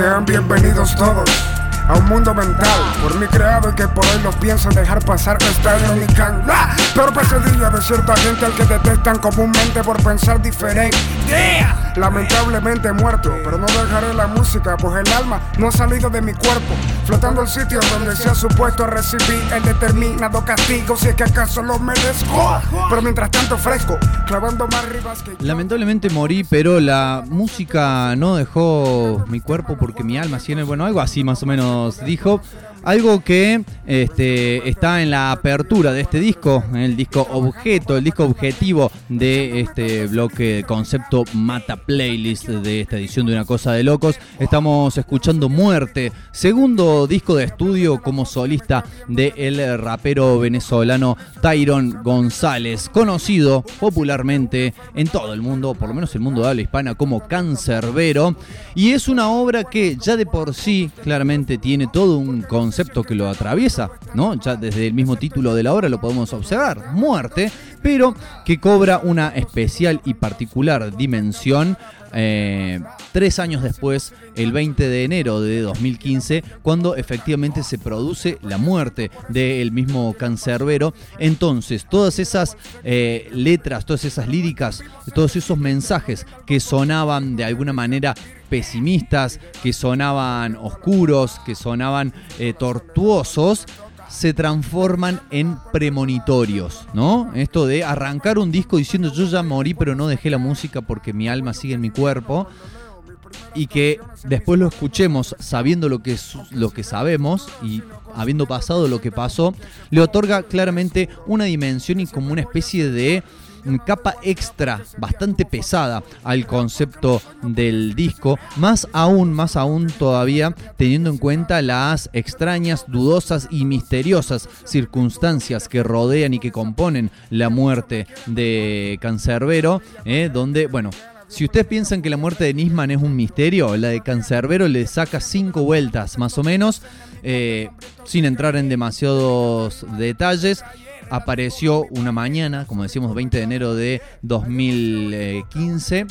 Sean bienvenidos todos a un mundo mental por mí creado y que por hoy lo pienso dejar pasar esta en mi can. Pero pesadilla de cierta gente al que detestan comúnmente por pensar diferente. Lamentablemente muerto, pero no dejaré la música, pues el alma no ha salido de mi cuerpo, flotando el sitio donde se ha supuesto recibir el determinado castigo, si es que acaso lo merezco. Pero mientras tanto fresco, clavando más ribas que. Lamentablemente morí, pero la música no dejó mi cuerpo porque mi alma tiene, bueno, algo así más o menos dijo. Algo que este, está en la apertura de este disco, el disco objeto, el disco objetivo de este bloque concepto Mata Playlist de esta edición de Una Cosa de Locos. Estamos escuchando Muerte, segundo disco de estudio como solista del rapero venezolano Tyron González, conocido popularmente en todo el mundo, por lo menos el mundo de habla hispana, como Cancerbero. Y es una obra que ya de por sí claramente tiene todo un concepto concepto que lo atraviesa, ¿no? Ya desde el mismo título de la obra lo podemos observar, muerte, pero que cobra una especial y particular dimensión eh, tres años después, el 20 de enero de 2015, cuando efectivamente se produce la muerte del mismo cancerbero. Entonces, todas esas eh, letras, todas esas líricas, todos esos mensajes que sonaban de alguna manera pesimistas, que sonaban oscuros, que sonaban eh, tortuosos, se transforman en premonitorios, ¿no? Esto de arrancar un disco diciendo yo ya morí pero no dejé la música porque mi alma sigue en mi cuerpo y que después lo escuchemos sabiendo lo que, lo que sabemos y habiendo pasado lo que pasó, le otorga claramente una dimensión y como una especie de capa extra bastante pesada al concepto del disco, más aún, más aún todavía teniendo en cuenta las extrañas, dudosas y misteriosas circunstancias que rodean y que componen la muerte de Cancerbero, eh, donde, bueno, si ustedes piensan que la muerte de Nisman es un misterio, la de Cancerbero le saca cinco vueltas más o menos, eh, sin entrar en demasiados detalles apareció una mañana, como decimos, 20 de enero de 2015.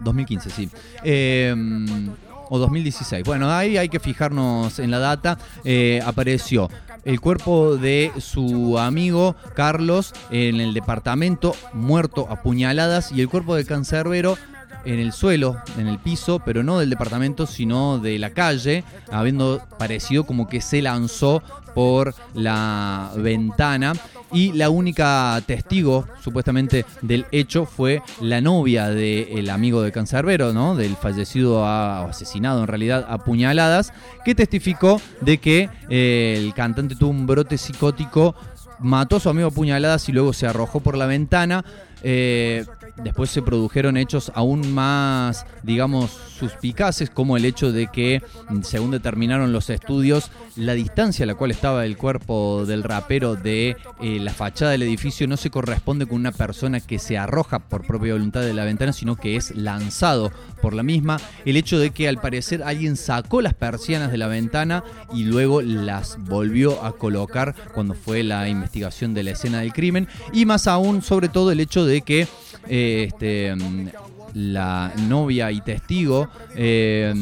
2015, sí. Em, o 2016. Bueno, ahí hay que fijarnos en la data. Eh, apareció el cuerpo de su amigo Carlos en el departamento, muerto a puñaladas, y el cuerpo de Cancerbero en el suelo, en el piso, pero no del departamento, sino de la calle, habiendo parecido como que se lanzó por la ventana y la única testigo supuestamente del hecho fue la novia del amigo de Cancerbero, ¿no? del fallecido asesinado en realidad a puñaladas, que testificó de que eh, el cantante tuvo un brote psicótico, mató a su amigo a puñaladas y luego se arrojó por la ventana. Eh, después se produjeron hechos aún más, digamos, suspicaces, como el hecho de que, según determinaron los estudios, la distancia a la cual estaba el cuerpo del rapero de eh, la fachada del edificio no se corresponde con una persona que se arroja por propia voluntad de la ventana, sino que es lanzado por la misma. El hecho de que al parecer alguien sacó las persianas de la ventana y luego las volvió a colocar cuando fue la investigación de la escena del crimen. Y más aún, sobre todo, el hecho de que este, mm, la novia y testigo eh,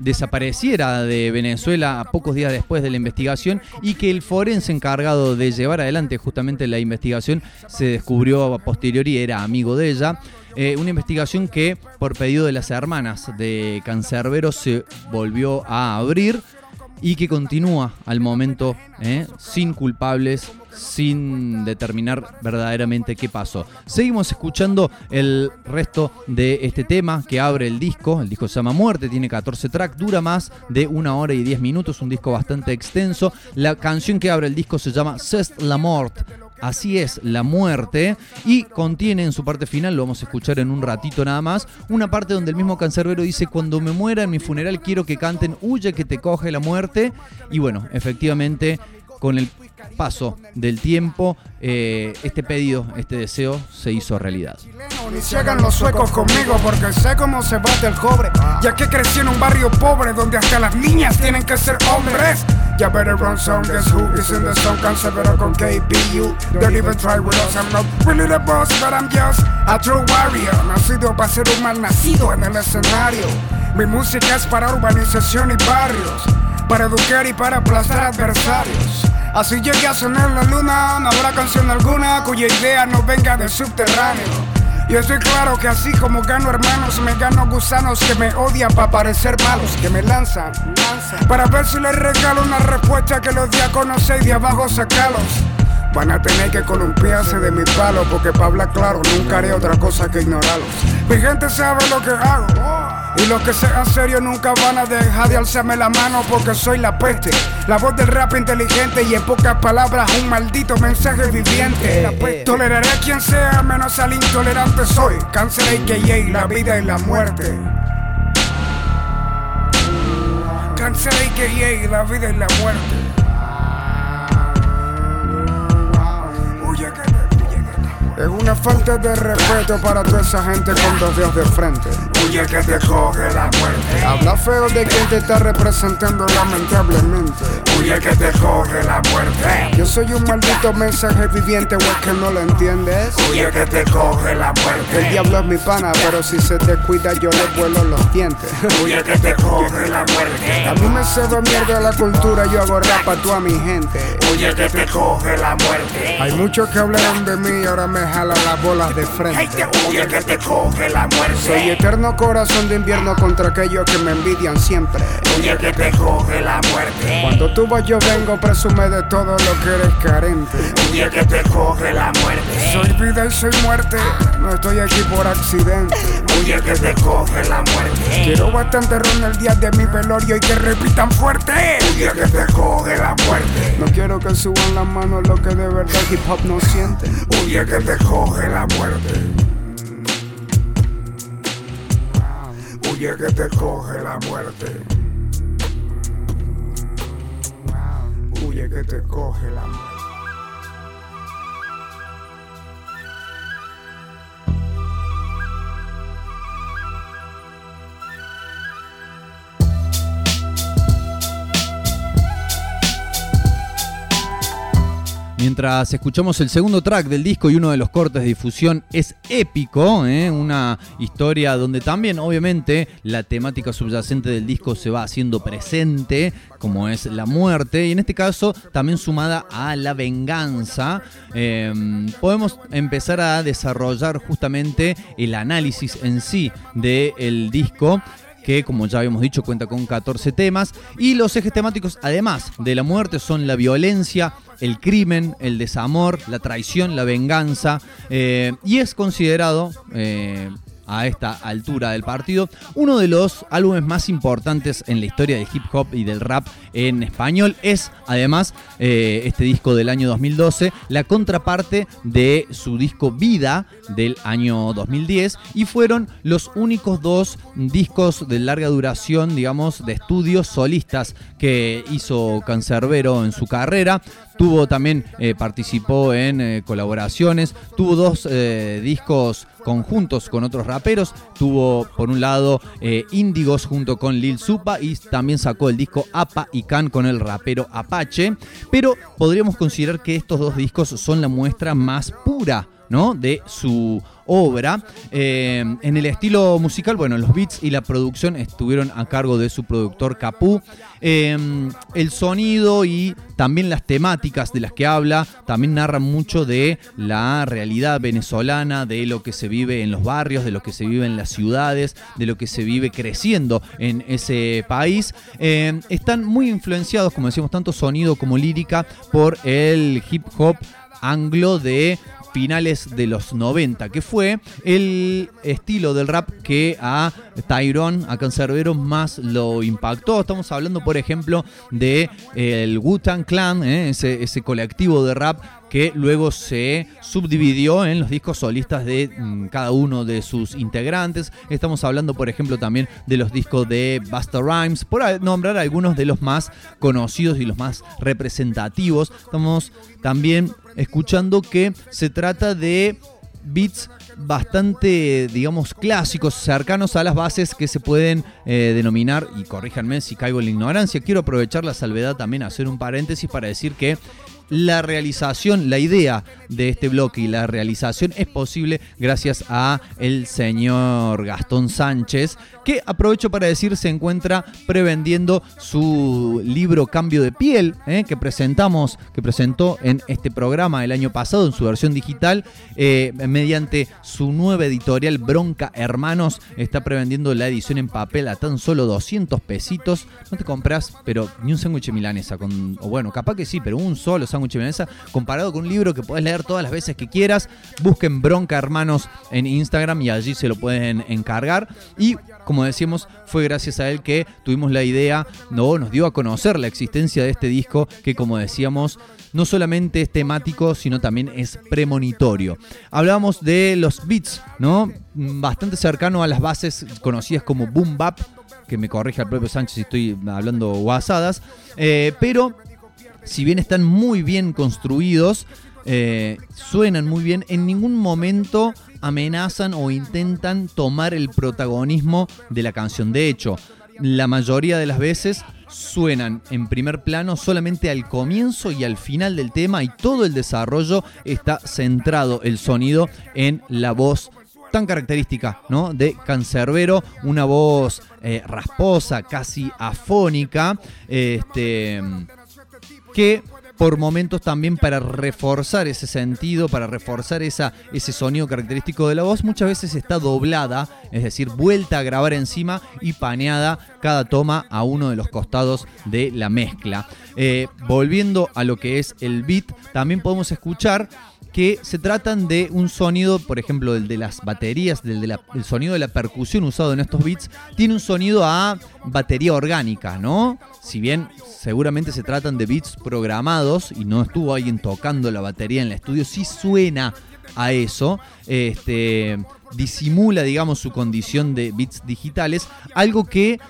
desapareciera de Venezuela pocos días después de la investigación y que el forense encargado de llevar adelante justamente la investigación se descubrió a posteriori era amigo de ella. Eh, una investigación que por pedido de las hermanas de Cancerbero se volvió a abrir y que continúa al momento ¿eh? sin culpables, sin determinar verdaderamente qué pasó. Seguimos escuchando el resto de este tema que abre el disco. El disco se llama Muerte, tiene 14 tracks, dura más de una hora y 10 minutos, un disco bastante extenso. La canción que abre el disco se llama C'est la mort. Así es, la muerte. Y contiene en su parte final, lo vamos a escuchar en un ratito nada más, una parte donde el mismo cancerbero dice, cuando me muera en mi funeral quiero que canten, huye que te coge la muerte. Y bueno, efectivamente con el paso del tiempo, eh, este pedido, este deseo se hizo realidad. Ni se hagan los suecos conmigo porque sé cómo se bate el cobre. Ya que crecí en un barrio pobre donde hasta las niñas tienen que ser hombres. Ya better run some, guess who is in the song? Cancerbero con KPU. Don't even try with us, I'm not really the boss, but I'm just a true warrior. Nacido para ser un mal nacido en el escenario. Mi música es para urbanización y barrios, para educar y para aplastar adversarios. Así llegué a sonar la luna, no habrá canción alguna cuya idea no venga del subterráneo. Y estoy claro que así como gano hermanos, me gano gusanos que me odian para parecer malos, que me lanzan, para ver si les regalo una respuesta que los conocer y de abajo sacarlos. Van a tener que columpiarse de mi palo porque para hablar claro nunca haré otra cosa que ignorarlos. Mi gente sabe lo que hago. Y los que sean serios nunca van a dejar de alzarme la mano porque soy la peste. La voz del rap inteligente y en pocas palabras un maldito mensaje viviente. Toleraré a quien sea menos al intolerante soy. Cáncer AKA, la vida y la muerte. Cáncer AKA, la vida y la muerte. Es una falta de respeto para toda esa gente con dos dedos de frente. Huye que te coge la muerte. Habla feo de quien te está representando lamentablemente. Huye que te coge la muerte. Yo soy un maldito mensaje viviente, o es que no lo entiendes. Huye que te coge la muerte. El diablo es mi pana, pero si se te cuida yo le vuelo los dientes. Huye que te coge la muerte. A mí me se mierda la cultura, yo hago rap a toda mi gente. Huye que te coge la muerte. Hay muchos que hablaron de mí, ahora me jala las bolas de frente. Huye que te coge la muerte. Soy eterno corazón de invierno contra aquellos que me envidian siempre. Huye que te coge la muerte. Cuando tú yo vengo, presume de todo lo que eres carente. Huye que te coge la muerte. Soy vida y soy muerte, no estoy aquí por accidente. Huye que te coge la muerte. Quiero bastante ron el día de mi velorio y que repitan fuerte. Huye que te coge la muerte. No quiero que suban las manos lo que de verdad hip hop no siente. Huye que te coge la muerte. Huye que te coge la muerte. Huye que te coge la muerte. Mientras escuchamos el segundo track del disco y uno de los cortes de difusión es épico, ¿eh? una historia donde también obviamente la temática subyacente del disco se va haciendo presente, como es la muerte, y en este caso también sumada a la venganza, em, podemos empezar a desarrollar justamente el análisis en sí del disco que como ya habíamos dicho cuenta con 14 temas. Y los ejes temáticos además de la muerte son la violencia, el crimen, el desamor, la traición, la venganza eh, y es considerado eh, a esta altura del partido, uno de los álbumes más importantes en la historia del hip hop y del rap en español. Es además eh, este disco del año 2012, la contraparte de su disco Vida del año 2010 y fueron los únicos dos discos de larga duración, digamos, de estudios solistas que hizo Cancerbero en su carrera. Tuvo también, eh, participó en eh, colaboraciones, tuvo dos discos conjuntos con otros raperos. Tuvo, por un lado, eh, Índigos junto con Lil Supa y también sacó el disco Apa y Can con el rapero Apache. Pero podríamos considerar que estos dos discos son la muestra más pura ¿no? de su obra. Eh, en el estilo musical, bueno, los beats y la producción estuvieron a cargo de su productor Capú. Eh, el sonido y también las temáticas de las que habla también narran mucho de la realidad venezolana, de lo que se vive en los barrios, de lo que se vive en las ciudades, de lo que se vive creciendo en ese país. Eh, están muy influenciados, como decimos, tanto sonido como lírica por el hip hop anglo de finales de los 90, que fue el estilo del rap que a Tyrone, a Cancerbero, más lo impactó. Estamos hablando, por ejemplo, de eh, el Wu-Tang Clan, eh, ese, ese colectivo de rap que luego se subdividió en los discos solistas de mm, cada uno de sus integrantes. Estamos hablando, por ejemplo, también de los discos de Busta Rhymes, por nombrar algunos de los más conocidos y los más representativos. Estamos también escuchando que se trata de beats bastante, digamos, clásicos, cercanos a las bases que se pueden eh, denominar, y corríjanme si caigo en la ignorancia, quiero aprovechar la salvedad también, hacer un paréntesis para decir que la realización, la idea de este bloque y la realización es posible gracias a el señor Gastón Sánchez, que aprovecho para decir se encuentra prevendiendo su libro Cambio de piel, eh, que presentamos, que presentó en este programa el año pasado en su versión digital, eh, mediante su nueva editorial Bronca Hermanos, está prevendiendo la edición en papel a tan solo 200 pesitos. No te compras, pero ni un sándwich milanesa, con, o bueno, capaz que sí, pero un solo sándwich milanesa comparado con un libro que puedes leer todas las veces que quieras. Busquen Bronca Hermanos en Instagram y allí se lo pueden encargar. Y como decíamos, fue gracias a él que tuvimos la idea, no, nos dio a conocer la existencia de este disco que como decíamos, no solamente es temático, sino también es premonitorio. Hablábamos de los beats, ¿no? Bastante cercano a las bases conocidas como boom bap, que me corrige el propio Sánchez si estoy hablando guasadas, eh, pero si bien están muy bien construidos, eh, suenan muy bien, en ningún momento amenazan o intentan tomar el protagonismo de la canción. De hecho, la mayoría de las veces suenan en primer plano solamente al comienzo y al final del tema y todo el desarrollo está centrado el sonido en la voz tan característica ¿no? de Cancerbero, una voz eh, rasposa, casi afónica, este, que por momentos también para reforzar ese sentido, para reforzar ese sonido característico de la voz, muchas veces está doblada, es decir, vuelta a grabar encima y paneada cada toma a uno de los costados de la mezcla. Eh, volviendo a lo que es el beat, también podemos escuchar que se tratan de un sonido, por ejemplo, el de las baterías, del de el sonido de la percusión usado en estos beats, tiene un sonido a batería orgánica, ¿no? Si bien seguramente se tratan de beats programados y no estuvo alguien tocando la batería en el estudio, sí suena a eso, este, disimula, digamos, su condición de beats digitales, algo que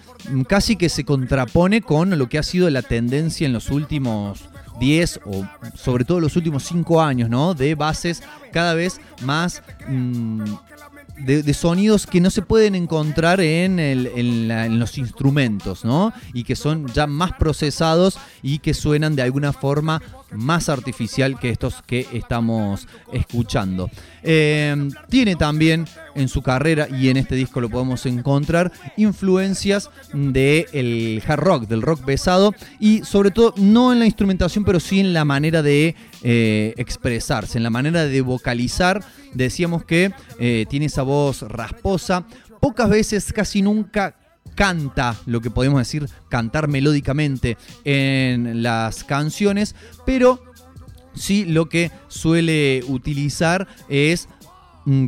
casi que se contrapone con lo que ha sido la tendencia en los últimos 10 o sobre todo los últimos 5 años, ¿no? De bases cada vez más mm, de, sonidos que no se pueden encontrar en, los instrumentos, ¿no? Y que son ya más procesados y que suenan de alguna forma más artificial que estos que estamos escuchando. Eh, tiene también en su carrera, y en este disco lo podemos encontrar, influencias del hard rock, del rock pesado, y sobre todo no en la instrumentación, pero sí en la manera de eh, expresarse, en la manera de vocalizar. Decíamos que eh, tiene esa voz rasposa, pocas veces, casi nunca canta, lo que podemos decir, cantar melódicamente en las canciones, pero sí lo que suele utilizar es mm,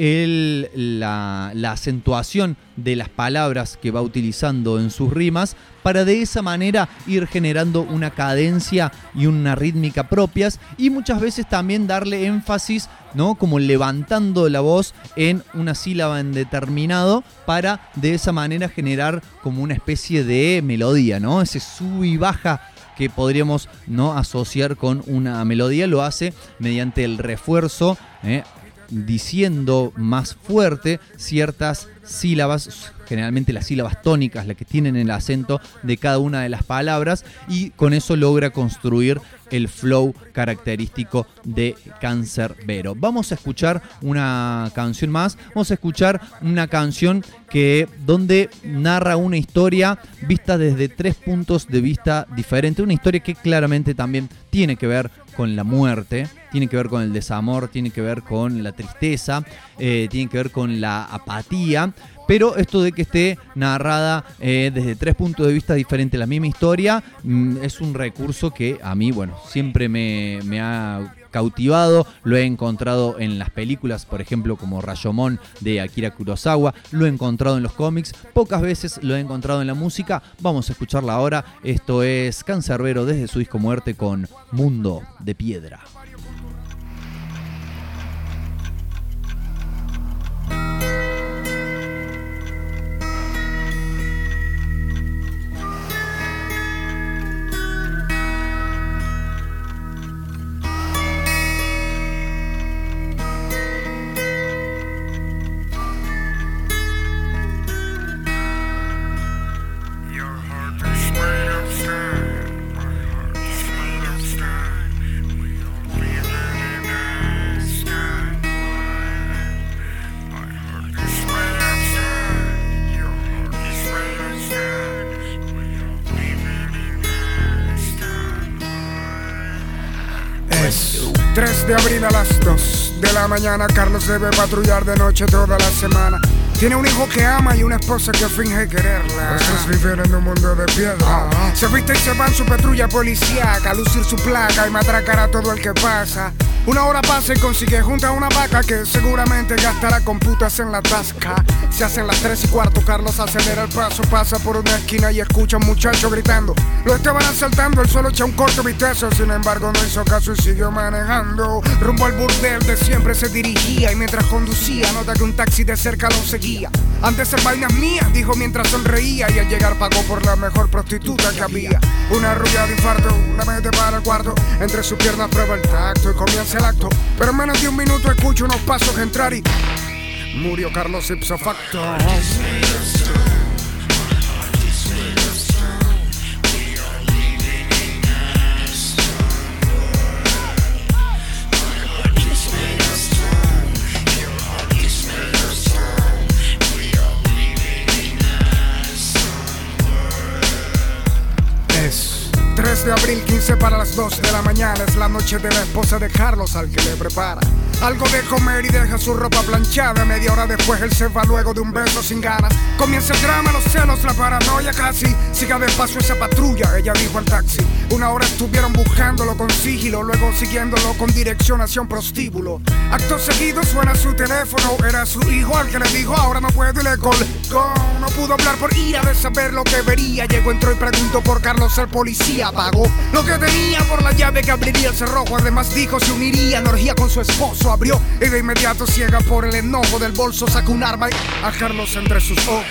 cambiar la, acentuación de las palabras que va utilizando en sus rimas para de esa manera ir generando una cadencia y una rítmica propias y muchas veces también darle énfasis, ¿no? Como levantando la voz en una sílaba en determinado para de esa manera generar como una especie de melodía, ¿no? Ese sub y baja que podríamos no asociar con una melodía lo hace mediante el refuerzo ¿eh? Diciendo más fuerte ciertas sílabas, generalmente las sílabas tónicas, las que tienen el acento de cada una de las palabras, y con eso logra construir el flow característico de Cancerbero. Vamos a escuchar una canción más, vamos a escuchar una canción que donde narra una historia vista desde tres puntos de vista diferentes, una historia que claramente también tiene que ver con la muerte, tiene que ver con el desamor, tiene que ver con la tristeza, eh, tiene que ver con la apatía, pero esto de que esté narrada eh, desde tres puntos de vista diferentes la misma historia mm, es un recurso que a mí, bueno, siempre me, ha cautivado, lo he encontrado en las películas, por ejemplo, como Rayomon de Akira Kurosawa, lo he encontrado en los cómics, pocas veces lo he encontrado en la música, vamos a escucharla ahora, esto es Cancerbero desde su disco Muerte con Mundo de Piedra. Mañana, Carlos debe patrullar de noche toda la semana. Tiene un hijo que ama y una esposa que finge quererla. Estos viven en un mundo de piedra. Se viste y se va en su patrulla policíaca, a lucir su placa y matracar a todo el que pasa. Una hora pasa y consigue junta una vaca que seguramente gastará con putas en la tasca. Se hacen las tres y cuarto, Carlos acelera el paso, pasa por una esquina y escucha a un muchacho gritando. Lo estaban asaltando, él solo echa un corto vistazo, sin embargo no hizo caso y siguió manejando. Rumbo al burdel de siempre se dirigía y mientras conducía nota que un taxi de cerca lo seguía. Antes en vainas mías, dijo mientras sonreía y al llegar pagó por la mejor prostituta que había. Una rubia de infarto, una mete para el cuarto, entre sus piernas prueba el tacto y comienza acto. Pero en menos de un minuto escucho unos pasos entrar y murió Carlos Ipsofacto. de abril, 15 para las 2 de la mañana. Es la noche de la esposa de Carlos al que le prepara. Algo de comer y deja su ropa planchada. Media hora después él se va luego de un beso sin ganas. Comienza el drama, los celos, la paranoia casi. Siga despacio esa patrulla, ella dijo al taxi. Una hora estuvieron buscándolo con sigilo, luego siguiéndolo con dirección hacia un prostíbulo. Acto seguido suena su teléfono, era su hijo al que le dijo ahora no puedo y le no pudo hablar por ira de saber lo que vería. Llegó, entró y preguntó por Carlos el policía. Pagó lo que tenía por la llave que abriría el cerrojo. Además dijo se uniría en orgía con su esposo. Abrió y de inmediato ciega por el enojo del bolso sacó un arma y a Carlos entre sus ojos.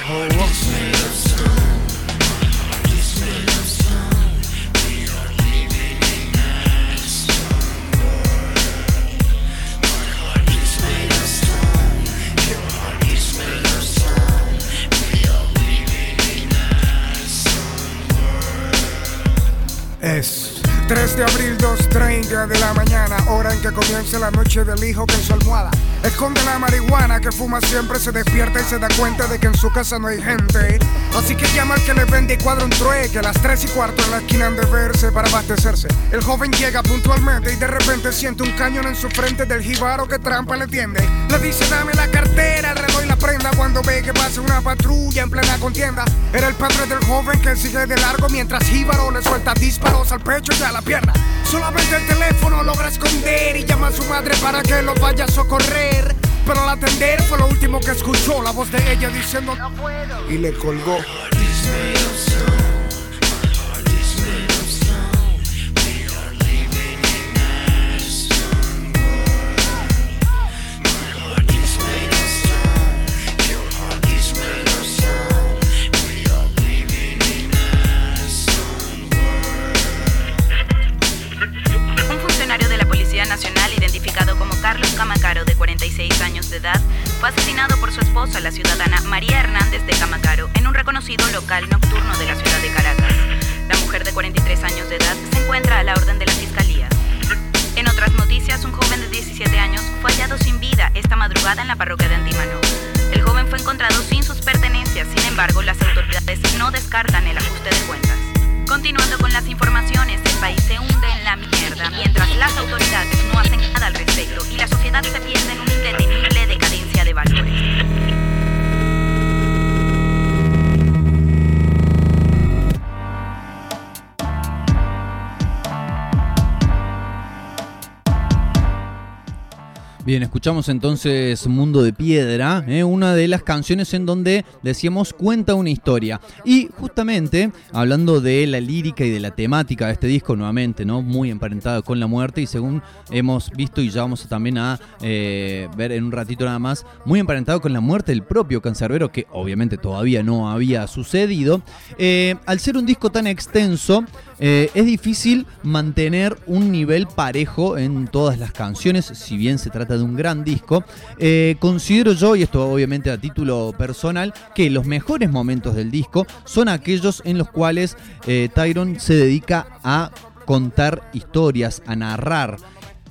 3 de abril, 2.30 de la mañana, hora en que comienza la noche del hijo que en su almohada esconde la marihuana que fuma siempre, se despierta y se da cuenta de que en su casa no hay gente. Así que llama al que le vende y cuadra un trueque, a las 3 y cuarto en la esquina han de verse para abastecerse. El joven llega puntualmente y de repente siente un cañón en su frente del jibaro que trampa le tiende. Le dice dame la cartera, prenda cuando ve que pasa una patrulla en plena contienda. Era el padre del joven que sigue de largo mientras Jíbaro le suelta disparos al pecho y a la pierna. Solamente el teléfono logra esconder y llama a su madre para que lo vaya a socorrer. Pero al atender fue lo último que escuchó la voz de ella diciendo y le colgó. Esposa, la ciudadana María Hernández de Camacaro, en un reconocido local nocturno de la ciudad de Caracas. La mujer de 43 años de edad se encuentra a la orden de la Fiscalía. En otras noticias, un joven de 17 años fue hallado sin vida esta madrugada en la parroquia de Antímano. El joven fue encontrado sin sus pertenencias, sin embargo, las autoridades no descartan el ajuste de cuentas. Continuando con las informaciones, el país se hunde en la mierda mientras las autoridades no hacen nada al respecto y la sociedad se pierde en una indetenible decadencia de valores. Bien, escuchamos entonces Mundo de Piedra, ¿eh? una de las canciones en donde decíamos cuenta una historia. Y justamente, hablando de la lírica y de la temática de este disco, nuevamente, ¿no? Muy emparentada con la muerte, y según hemos visto y ya vamos también a eh, ver en un ratito nada más, muy emparentado con la muerte del propio cancerbero, que obviamente todavía no había sucedido. Eh, al ser un disco tan extenso, eh, es difícil mantener un nivel parejo en todas las canciones, si bien se trata de un gran disco. Eh, considero yo, y esto obviamente a título personal, que los mejores momentos del disco son aquellos en los cuales eh, Tyron se dedica a contar historias, a narrar.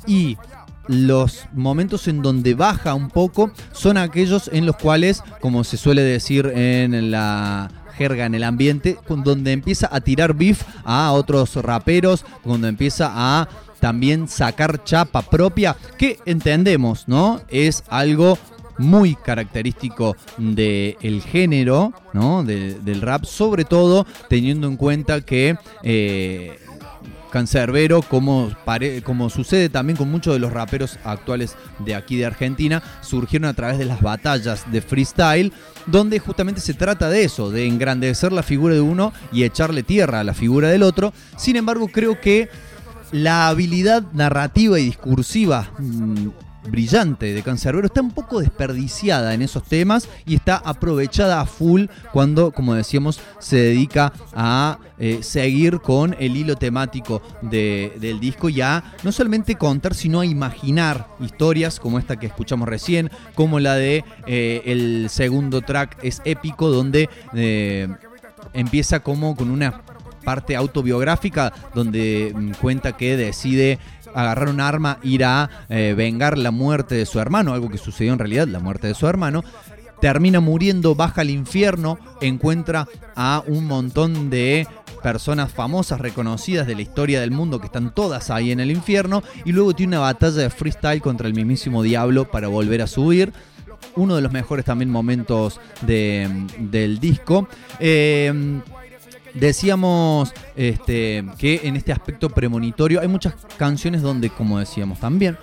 Y los momentos en donde baja un poco son aquellos en los cuales, como se suele decir en la jerga en el ambiente, donde empieza a tirar beef a otros raperos, cuando empieza a también sacar chapa propia, que entendemos, ¿no? Es algo muy característico del género, ¿no? del rap, sobre todo teniendo en cuenta que eh, Cancerbero, como, como sucede también con muchos de los raperos actuales de aquí de Argentina, surgieron a través de las batallas de freestyle, donde justamente se trata de eso, de engrandecer la figura de uno y echarle tierra a la figura del otro. Sin embargo, creo que la habilidad narrativa y discursiva mm, brillante de Cancerbero está un poco desperdiciada en esos temas y está aprovechada a full cuando, como decíamos, se dedica a eh, seguir con el hilo temático del disco y a no solamente contar, sino a imaginar historias como esta que escuchamos recién, como la de eh, el segundo track es épico, donde eh, empieza como con una parte autobiográfica donde mm, cuenta que decide agarrar un arma, ir a eh, vengar la muerte de su hermano, algo que sucedió en realidad, la muerte de su hermano. Termina muriendo, baja al infierno, encuentra a un montón de personas famosas, reconocidas de la historia del mundo, que están todas ahí en el infierno, y luego tiene una batalla de freestyle contra el mismísimo diablo para volver a subir uno de los mejores también momentos del disco. Eh, Decíamos este, que en este aspecto premonitorio hay muchas canciones donde, como decíamos también,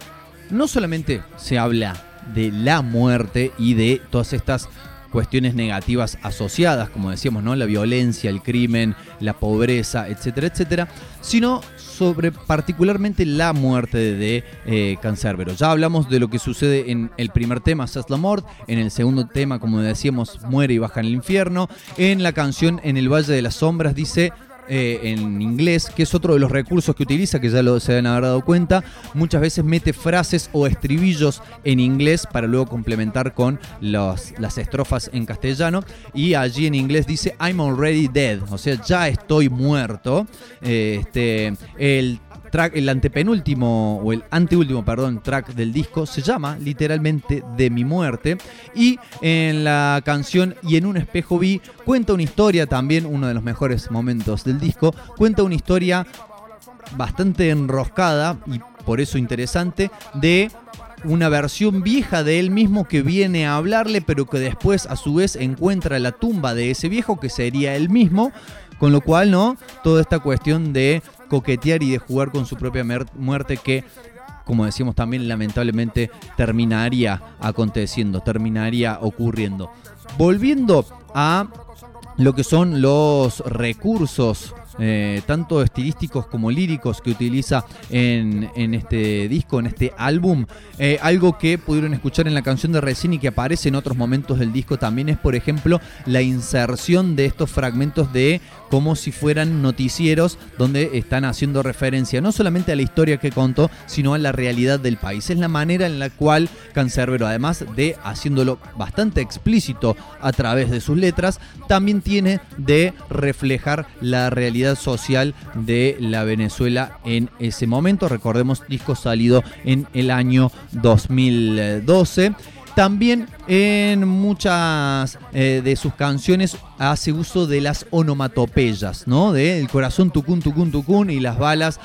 no solamente se habla de la muerte y de todas estas cuestiones negativas asociadas, como decíamos, ¿no? La violencia, el crimen, la pobreza, etcétera, etcétera, sino sobre particularmente la muerte de eh, Cancerbero. Ya hablamos de lo que sucede en el primer tema, C'est la mort, en el segundo tema, como decíamos, muere y baja en el infierno, en la canción En el Valle de las Sombras dice eh, en inglés, que es otro de los recursos que utiliza, que ya se deben haber dado cuenta. Muchas veces mete frases o estribillos en inglés para luego complementar con las estrofas en castellano. Y allí en inglés dice I'm already dead, o sea, ya estoy muerto. Este, el el antepenúltimo o el anteúltimo, perdón, track del disco se llama literalmente De mi muerte y en la canción Y en un espejo vi cuenta una historia también, uno de los mejores momentos del disco, cuenta una historia bastante enroscada y por eso interesante de una versión vieja de él mismo que viene a hablarle, pero que después a su vez encuentra la tumba de ese viejo que sería él mismo. Con lo cual, ¿no? Toda esta cuestión de coquetear y de jugar con su propia muerte que como decíamos también, lamentablemente terminaría aconteciendo, terminaría ocurriendo. Volviendo a lo que son los recursos eh, tanto estilísticos como líricos que utiliza en, este disco, en este álbum. Eh, algo que pudieron escuchar en la canción de Recién y que aparece en otros momentos del disco también es, por ejemplo, la inserción de estos fragmentos de como si fueran noticieros donde están haciendo referencia no solamente a la historia que contó, sino a la realidad del país. Es la manera en la cual Cancerbero, además de haciéndolo bastante explícito a través de sus letras, también tiene de reflejar la realidad social de la Venezuela en ese momento. Recordemos, disco salido en el año 2012. También en muchas eh, de sus canciones hace uso de las onomatopeyas, ¿no? De el corazón tucún, tucún, tucún y las balas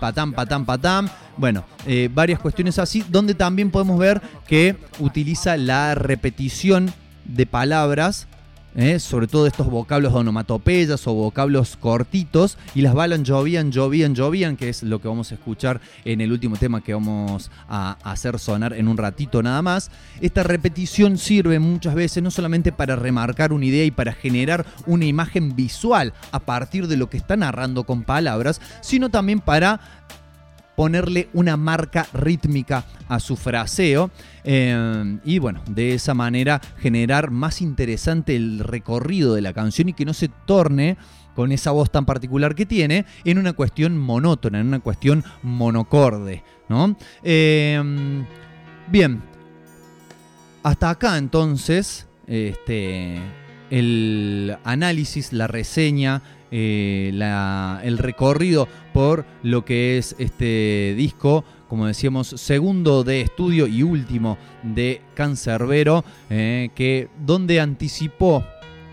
patán, patán, patán. Bueno, eh, varias cuestiones así, donde también podemos ver que utiliza la repetición de palabras ¿eh? sobre todo estos vocablos de onomatopeyas o vocablos cortitos, y las balas llovían, llovían, llovían, que es lo que vamos a escuchar en el último tema que vamos a hacer sonar en un ratito nada más. Esta repetición sirve muchas veces no solamente para remarcar una idea y para generar una imagen visual a partir de lo que está narrando con palabras, sino también para ponerle una marca rítmica a su fraseo eh, y bueno, de esa manera generar más interesante el recorrido de la canción y que no se torne con esa voz tan particular que tiene en una cuestión monótona, en una cuestión monocorde, ¿no? Eh, bien, hasta acá entonces, este, el análisis, la reseña, eh, el recorrido por lo que es este disco, como decíamos, segundo de estudio y último de Cancerbero, eh, que donde anticipó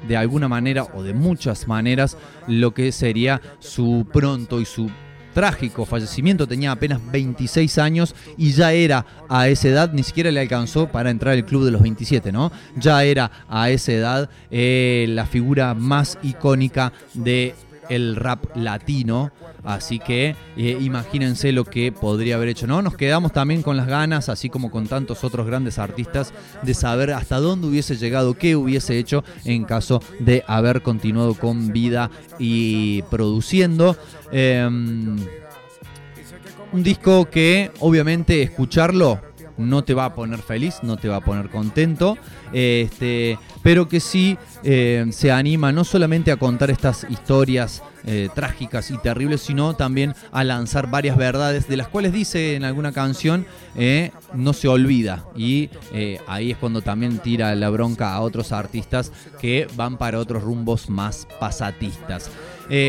de alguna manera o de muchas maneras lo que sería su pronto y su trágico fallecimiento, tenía apenas 26 años y ya era a esa edad, ni siquiera le alcanzó para entrar al club de los 27, ¿no? Ya era a esa edad eh, la figura más icónica de el rap latino. Así que eh, imagínense lo que podría haber hecho. ¿no? Nos quedamos también con las ganas, así como con tantos otros grandes artistas, de saber hasta dónde hubiese llegado, qué hubiese hecho en caso de haber continuado con vida y produciendo. Em, un disco que obviamente escucharlo no te va a poner feliz, no te va a poner contento, este, pero que sí eh, se anima no solamente a contar estas historias eh, trágicas y terribles, sino también a lanzar varias verdades, de las cuales dice en alguna canción, eh, no se olvida. Y ahí es cuando también tira la bronca a otros artistas que van para otros rumbos más pasatistas.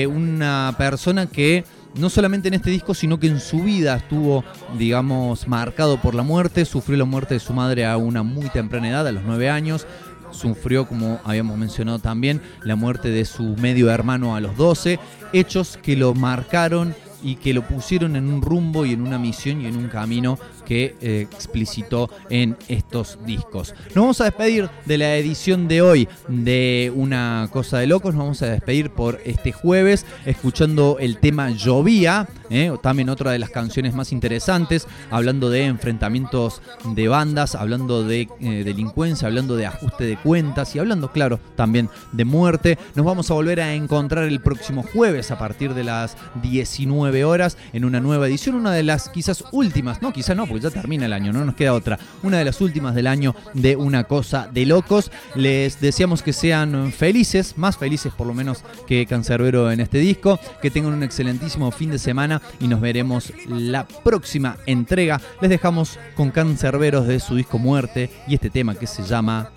una persona que no solamente en este disco, sino que en su vida estuvo, digamos, marcado por la muerte. Sufrió la muerte de su madre a una muy temprana edad, a los nueve años. Sufrió, como habíamos mencionado también, la muerte de su medio hermano a los 12. Hechos que lo marcaron y que lo pusieron en un rumbo y en una misión y en un camino que eh, explicitó en estos discos. Nos vamos a despedir de la edición de hoy de Una Cosa de Locos. Nos vamos a despedir por este jueves escuchando el tema Llovía, eh, también otra de las canciones más interesantes, hablando de enfrentamientos de bandas, hablando de eh, delincuencia, hablando de ajuste de cuentas y hablando, claro, también de muerte. Nos vamos a volver a encontrar el próximo jueves a partir de las 19 horas en una nueva edición, una de las quizás últimas, no, quizás no, ya termina el año, no nos queda otra. Una de las últimas del año de Una Cosa de Locos. Les deseamos que sean felices, más felices por lo menos que Cancerbero en este disco, que tengan un excelentísimo fin de semana y nos veremos la próxima entrega. Les dejamos con Cancerberos de su disco Muerte y este tema que se llama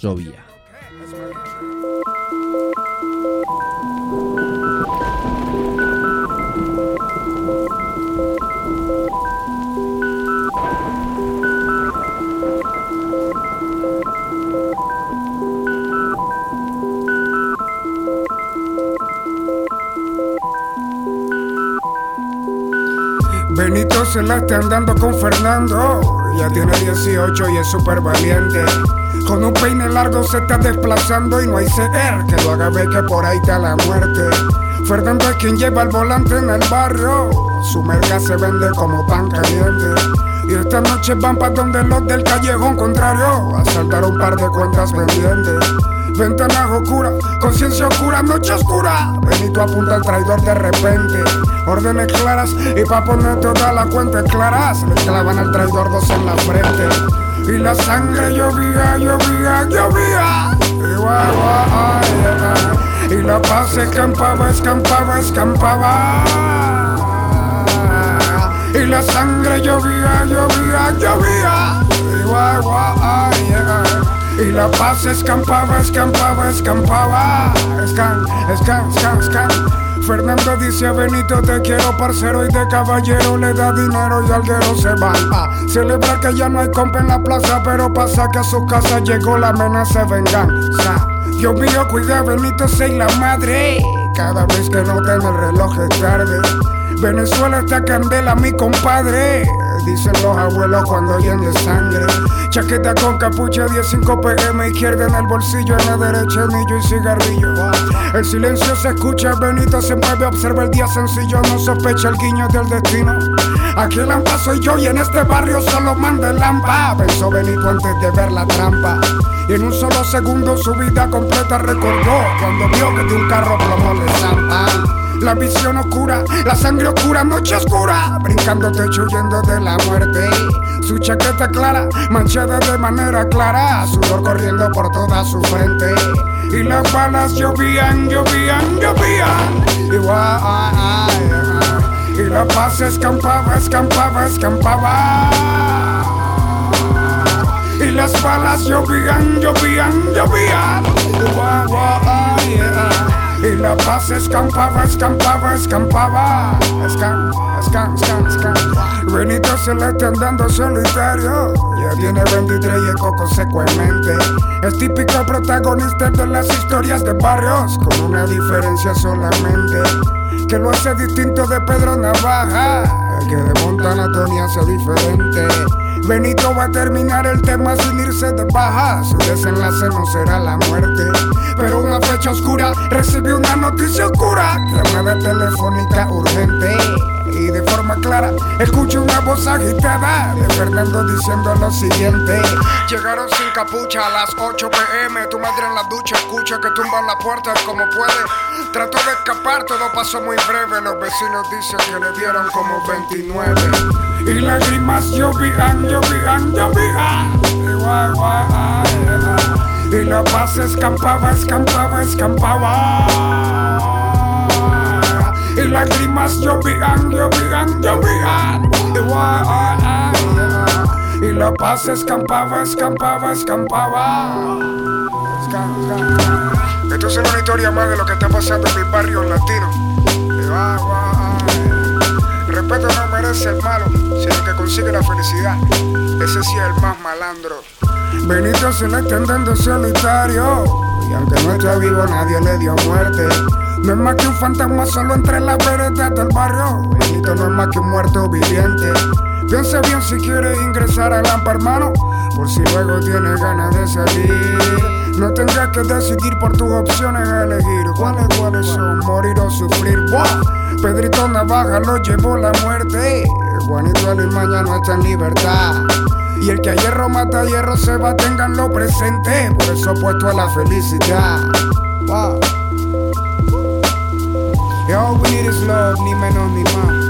Llovía. Está andando con Fernando. Ya tiene 18 y es súper valiente. Con un peine largo se está desplazando y no hay CR que lo haga ver que por ahí está la muerte. Fernando es quien lleva el volante en el barrio. Su merca se vende como pan caliente. Y esta noche van para donde los del callejón contrario a saltar un par de cuentas pendientes. Ventanas oscuras, conciencia oscura, noche oscura. Benito apunta al traidor de repente. Órdenes claras y pa' poner toda la cuenta clara. Se le clavan al traidor dos en la frente. Y la sangre llovía, llovía, llovía. Y, y la paz escampaba, escampaba, escampaba. Y la sangre llovía, llovía, llovía. Y la paz escampaba, escampaba, escampaba. Escan, escan, escan, escan. Fernando dice a Benito te quiero parcero y de caballero. Le da dinero y alguero se va. A celebrar que ya no hay compa en la plaza pero pasa que a su casa llegó la amenaza de venganza. Dios mío cuida Benito soy la madre. Cada vez que no tiene el reloj es tarde Venezuela está candela mi compadre dicen los abuelos cuando oyen de sangre. Chaqueta con capucha, 15 pm, izquierda en el bolsillo, en la derecha anillo y cigarrillo. El silencio se escucha, Benito se mueve, observa el día sencillo, no sospecha el guiño del destino. Aquí el lampa soy yo y en este barrio solo manda el lampa. Pensó Benito antes de ver la trampa. Y en un solo segundo su vida completa recordó cuando vio que de un carro plomo le zampa. La visión oscura, la sangre oscura, noche oscura, brincando techo huyendo de la muerte. Su chaqueta clara, manchada de manera clara, sudor corriendo por toda su frente. Y las balas llovían, llovían, llovían. Y, y la paz escampaba, escampaba, escampaba. Y las balas llovían, llovían, llovían. La paz escampaba, escampaba, escampaba. Escam, escam, escam, escam. Benito se le está andando solitario. Ya tiene 23 y eco consecuentemente. Es típico protagonista de las historias de barrios, con una diferencia solamente. Que lo hace distinto de Pedro Navaja, el que de Montana Tony hace diferente. Benito va a terminar el tema sin irse de baja. Su desenlace no será la muerte. Pero una fecha oscura recibió una noticia oscura. Llamada telefónica urgente. Y de forma clara, escucho una voz agitada de Fernando diciendo lo siguiente: Llegaron sin capucha a las 8 pm. Tu madre en la ducha escucha que tumban la puerta como puede. Trató de escapar, todo pasó muy breve. Los vecinos dicen que le dieron como 29. Y lágrimas llovían, llovían, llovían. Guay, guay, ay, Y la paz escampaba, escampaba, escampaba. Y lágrimas llovían, llovían, llovían. Y la paz escampaba, escampaba, escampaba. Esto es una historia más de lo que está pasando en mi barrio latino. Respeto no merece el malo, sino que consigue la felicidad. Ese sí es el más malandro. Benito se le está andando solitario. Y aunque no está vivo, nadie le dio muerte. No es más que un fantasma solo entre las veredas del barrio. Benito no es más que un muerto viviente. Piensa bien si quiere ingresar a Lampa, hermano. Por si luego tiene ganas de salir. No tendrás que decidir por tus opciones elegir. ¿Cuáles, cuáles son? Morir o sufrir. Pedrito Navaja lo llevó la muerte. Juanito Alimaña no está en libertad. Y el que a hierro mata a hierro se va, tenganlo presente. Por eso opuesto a la felicidad. All we need is love, ni menos ni más.